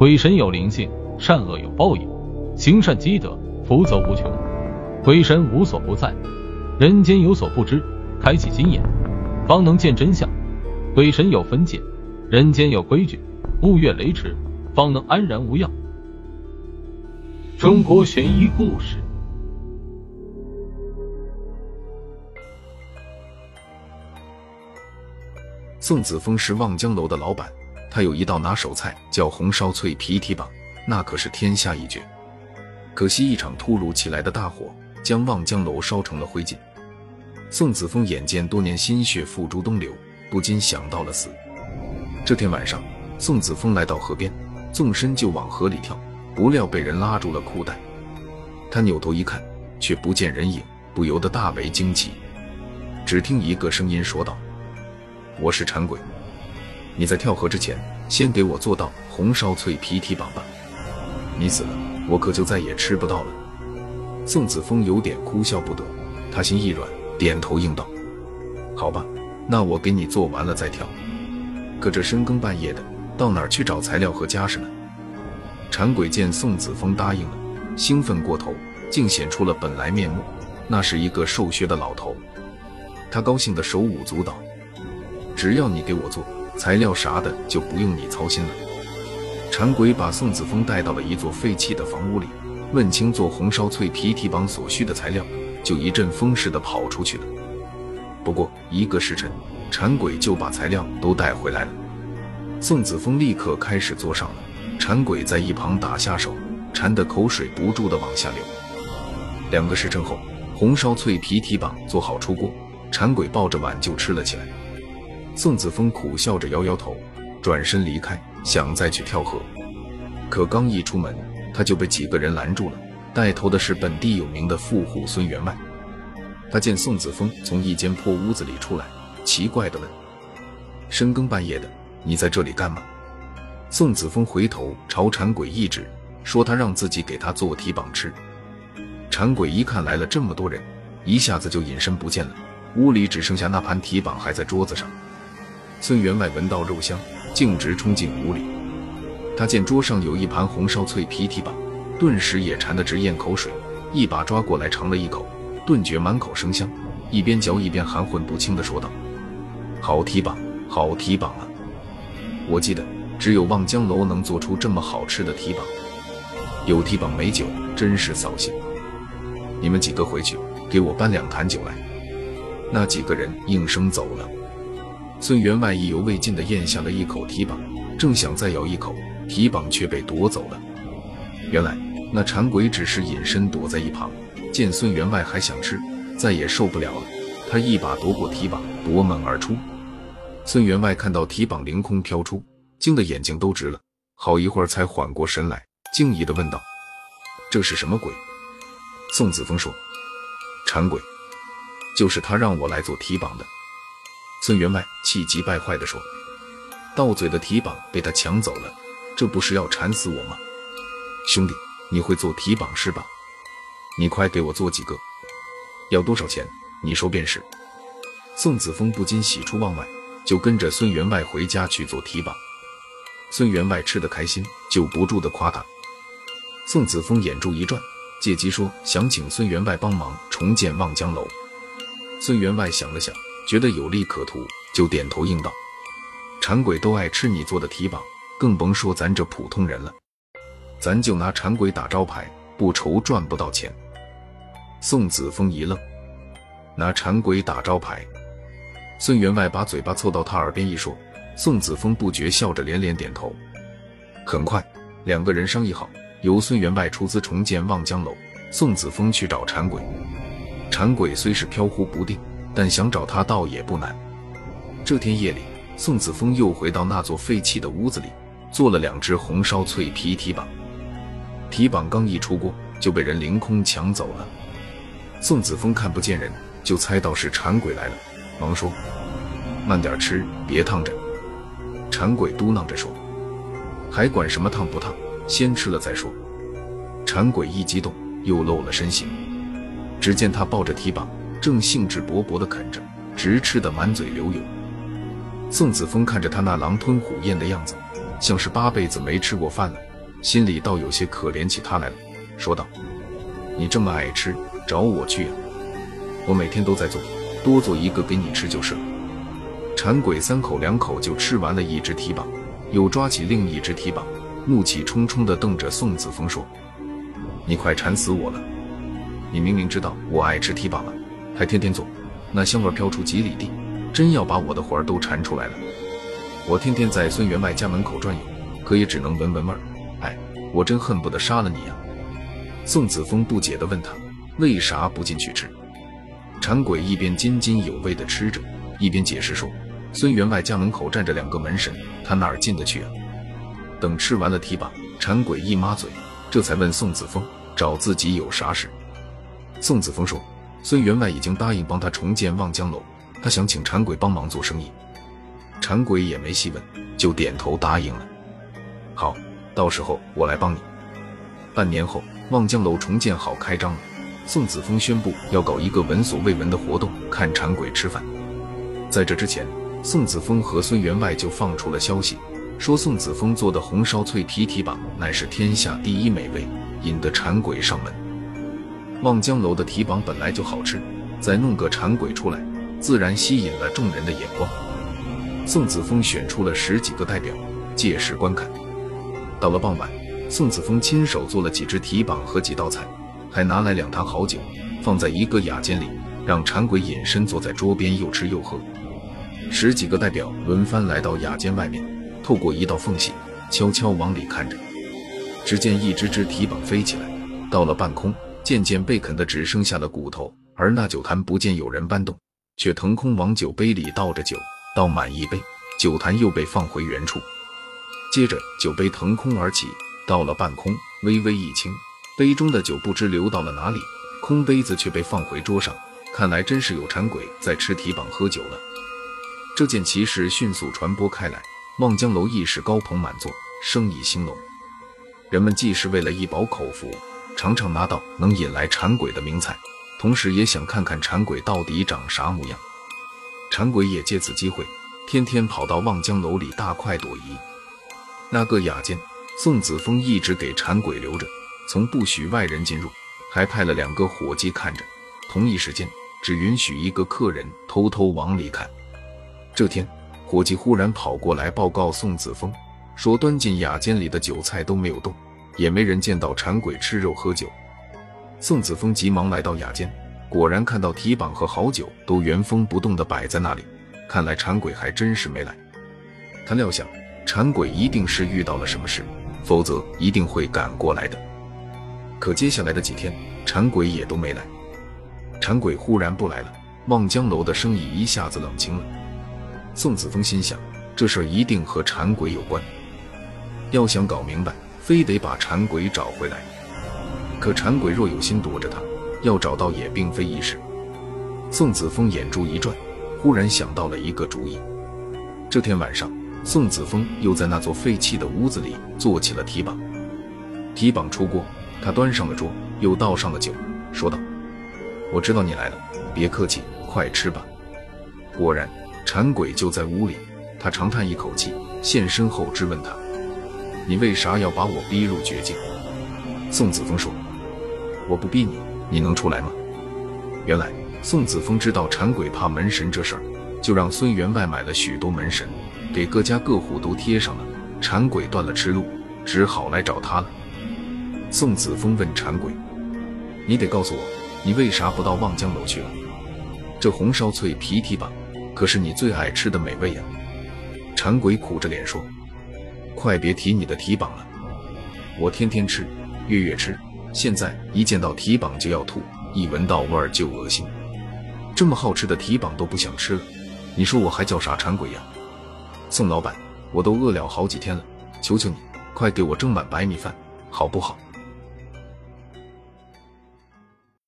鬼神有灵性，善恶有报应，行善积德，福泽无穷。鬼神无所不在，人间有所不知。开启心眼，方能见真相。鬼神有分界，人间有规矩。勿越雷池，方能安然无恙。中国悬疑故事。宋子峰是望江楼的老板，他有一道拿手菜叫红烧脆皮蹄膀，那可是天下一绝。可惜一场突如其来的大火，将望江楼烧成了灰烬。宋子峰眼见多年心血付诸东流，不禁想到了死。这天晚上，宋子峰来到河边，纵身就往河里跳，不料被人拉住了裤带。他扭头一看，却不见人影，不由得大为惊奇。只听一个声音说道。我是馋鬼，你在跳河之前，先给我做道红烧脆皮蹄膀吧。你死了，我可就再也吃不到了。宋子峰有点哭笑不得，他心一软，点头应道：“好吧，那我给你做完了再跳。可这深更半夜的，到哪儿去找材料和家什呢？”馋鬼见宋子峰答应了，兴奋过头，竟显出了本来面目，那是一个瘦削的老头。他高兴的手舞足蹈。只要你给我做材料啥的，就不用你操心了。馋鬼把宋子峰带到了一座废弃的房屋里，问清做红烧脆皮蹄膀所需的材料，就一阵风似的跑出去了。不过一个时辰，馋鬼就把材料都带回来了。宋子峰立刻开始做上了，馋鬼在一旁打下手，馋得口水不住的往下流。两个时辰后，红烧脆皮蹄膀做好出锅，馋鬼抱着碗就吃了起来。宋子峰苦笑着摇摇头，转身离开，想再去跳河。可刚一出门，他就被几个人拦住了。带头的是本地有名的富户孙员外。他见宋子峰从一间破屋子里出来，奇怪地问：“深更半夜的，你在这里干嘛？”宋子峰回头朝馋鬼一指，说：“他让自己给他做蹄膀吃。”馋鬼一看来了这么多人，一下子就隐身不见了。屋里只剩下那盘蹄膀还在桌子上。孙员外闻到肉香，径直冲进屋里。他见桌上有一盘红烧脆皮蹄膀，顿时也馋得直咽口水，一把抓过来尝了一口，顿觉满口生香，一边嚼一边含混不清地说道：“好蹄膀，好蹄膀啊！我记得只有望江楼能做出这么好吃的蹄膀，有蹄膀没酒，真是扫兴。你们几个回去给我搬两坛酒来。”那几个人应声走了。孙员外意犹未尽地咽下了一口蹄膀，正想再咬一口，蹄膀却被夺走了。原来那馋鬼只是隐身躲在一旁，见孙员外还想吃，再也受不了了，他一把夺过蹄膀，夺门而出。孙员外看到蹄膀凌空飘出，惊得眼睛都直了，好一会儿才缓过神来，惊疑地问道：“这是什么鬼？”宋子峰说：“馋鬼，就是他让我来做蹄膀的。”孙员外气急败坏地说：“到嘴的蹄膀被他抢走了，这不是要馋死我吗？兄弟，你会做蹄膀是吧？你快给我做几个，要多少钱？你说便是。”宋子峰不禁喜出望外，就跟着孙员外回家去做蹄膀。孙员外吃得开心，就不住地夸他。宋子峰眼珠一转，借机说想请孙员外帮忙重建望江楼。孙员外想了想。觉得有利可图，就点头应道：“馋鬼都爱吃你做的蹄膀，更甭说咱这普通人了。咱就拿馋鬼打招牌，不愁赚不到钱。”宋子峰一愣：“拿馋鬼打招牌？”孙员外把嘴巴凑到他耳边一说，宋子峰不觉笑着连连点头。很快，两个人商议好，由孙员外出资重建望江楼，宋子峰去找馋鬼。馋鬼虽是飘忽不定。但想找他倒也不难。这天夜里，宋子峰又回到那座废弃的屋子里，做了两只红烧脆皮蹄膀。蹄膀刚一出锅，就被人凌空抢走了。宋子峰看不见人，就猜到是馋鬼来了，忙说：“慢点吃，别烫着。”馋鬼嘟囔着说：“还管什么烫不烫？先吃了再说。”馋鬼一激动，又露了身形。只见他抱着蹄膀。正兴致勃勃地啃着，直吃得满嘴流油。宋子峰看着他那狼吞虎咽的样子，像是八辈子没吃过饭了，心里倒有些可怜起他来了，说道：“你这么爱吃，找我去呀？我每天都在做，多做一个给你吃就是了。”馋鬼三口两口就吃完了一只蹄膀，又抓起另一只蹄膀，怒气冲冲地瞪着宋子峰说：“你快馋死我了！你明明知道我爱吃蹄膀了，还天天做，那香味飘出几里地，真要把我的魂儿都馋出来了。我天天在孙员外家门口转悠，可也只能闻闻味儿。哎，我真恨不得杀了你呀！”宋子峰不解地问他：“为啥不进去吃？”馋鬼一边津津有味地吃着，一边解释说。孙员外家门口站着两个门神，他哪儿进得去啊？等吃完了蹄膀，馋鬼一抹嘴，这才问宋子峰找自己有啥事。宋子峰说，孙员外已经答应帮他重建望江楼，他想请馋鬼帮忙做生意。馋鬼也没细问，就点头答应了。好，到时候我来帮你。半年后，望江楼重建好开张了，宋子峰宣布要搞一个闻所未闻的活动，看馋鬼吃饭。在这之前。宋子峰和孙员外就放出了消息，说宋子峰做的红烧脆皮蹄膀乃是天下第一美味，引得馋鬼上门。望江楼的蹄膀本来就好吃，再弄个馋鬼出来，自然吸引了众人的眼光。宋子峰选出了十几个代表，届时观看。到了傍晚，宋子峰亲手做了几只蹄膀和几道菜，还拿来两坛好酒，放在一个雅间里，让馋鬼隐身坐在桌边，又吃又喝。十几个代表轮番来到雅间外面，透过一道缝隙，悄悄往里看着。只见一只只蹄膀飞起来，到了半空，渐渐被啃得只剩下了骨头。而那酒坛不见有人搬动，却腾空往酒杯里倒着酒，倒满一杯，酒坛又被放回原处。接着酒杯腾空而起，到了半空，微微一倾，杯中的酒不知流到了哪里，空杯子却被放回桌上。看来真是有馋鬼在吃蹄膀喝酒了。这件奇事迅速传播开来，望江楼一时高朋满座，生意兴隆。人们既是为了一饱口福，常常拿到能引来馋鬼的名菜，同时也想看看馋鬼到底长啥模样。馋鬼也借此机会，天天跑到望江楼里大快朵颐。那个雅间，宋子峰一直给馋鬼留着，从不许外人进入，还派了两个伙计看着，同一时间只允许一个客人偷偷往里看。这天，伙计忽然跑过来报告宋子峰，说端进雅间里的酒菜都没有动，也没人见到馋鬼吃肉喝酒。宋子峰急忙来到雅间，果然看到提膀和好酒都原封不动地摆在那里，看来馋鬼还真是没来。他料想馋鬼一定是遇到了什么事，否则一定会赶过来的。可接下来的几天，馋鬼也都没来。馋鬼忽然不来了，望江楼的生意一下子冷清了。宋子峰心想，这事一定和馋鬼有关。要想搞明白，非得把馋鬼找回来。可馋鬼若有心躲着他，要找到也并非易事。宋子峰眼珠一转，忽然想到了一个主意。这天晚上，宋子峰又在那座废弃的屋子里做起了提膀。提膀出锅，他端上了桌，又倒上了酒，说道：“我知道你来了，别客气，快吃吧。”果然。馋鬼就在屋里，他长叹一口气，现身后质问他：“你为啥要把我逼入绝境？”宋子峰说：“我不逼你，你能出来吗？”原来宋子峰知道馋鬼怕门神这事儿，就让孙员外买了许多门神，给各家各户都贴上了。馋鬼断了吃路，只好来找他了。宋子峰问馋鬼：“你得告诉我，你为啥不到望江楼去了？这红烧脆皮蹄膀。”可是你最爱吃的美味呀！馋鬼苦着脸说：“快别提你的蹄膀了，我天天吃，月月吃，现在一见到蹄膀就要吐，一闻到味儿就恶心。这么好吃的蹄膀都不想吃了，你说我还叫啥馋鬼呀？”宋老板，我都饿了好几天了，求求你，快给我蒸碗白米饭，好不好？